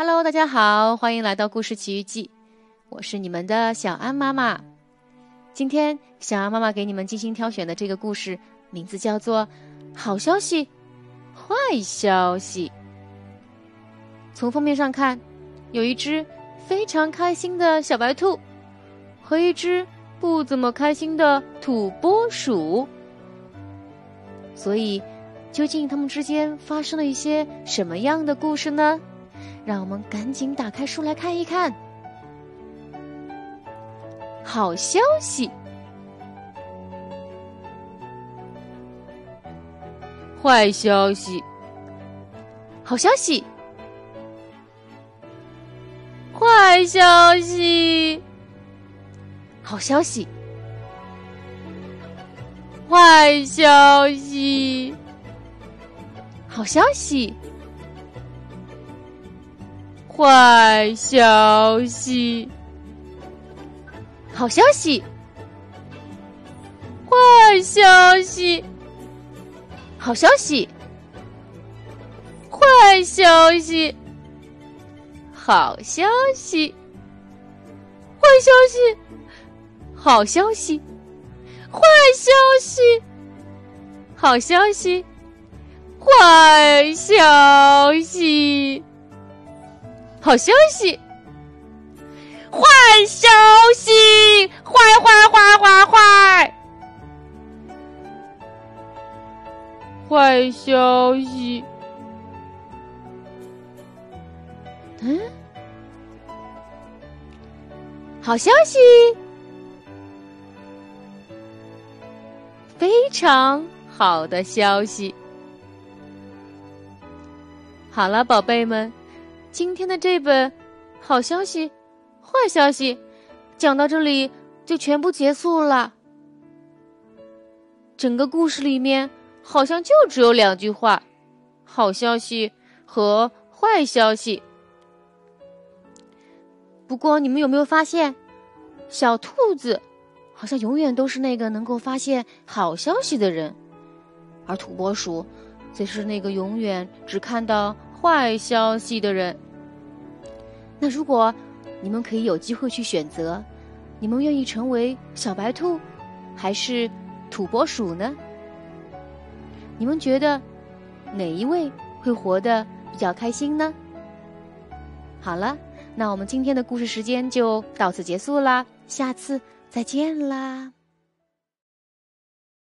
Hello，大家好，欢迎来到故事奇遇记，我是你们的小安妈妈。今天小安妈妈给你们精心挑选的这个故事，名字叫做《好消息，坏消息》。从封面上看，有一只非常开心的小白兔，和一只不怎么开心的土拨鼠。所以，究竟他们之间发生了一些什么样的故事呢？让我们赶紧打开书来看一看。好消息，坏消息，好消息，坏消息，好消息，坏消息，好消息。坏消息，好消息，坏消息，好消息，坏消息，好消息，坏消息，好消息，坏消息，好消息，坏消息。好消息，坏消息，坏坏坏坏坏，坏消息。嗯，好消息，非常好的消息。好了，宝贝们。今天的这本好消息、坏消息讲到这里就全部结束了。整个故事里面好像就只有两句话：好消息和坏消息。不过你们有没有发现，小兔子好像永远都是那个能够发现好消息的人，而土拨鼠则是那个永远只看到。坏消息的人。那如果你们可以有机会去选择，你们愿意成为小白兔，还是土拨鼠呢？你们觉得哪一位会活得比较开心呢？好了，那我们今天的故事时间就到此结束啦，下次再见啦。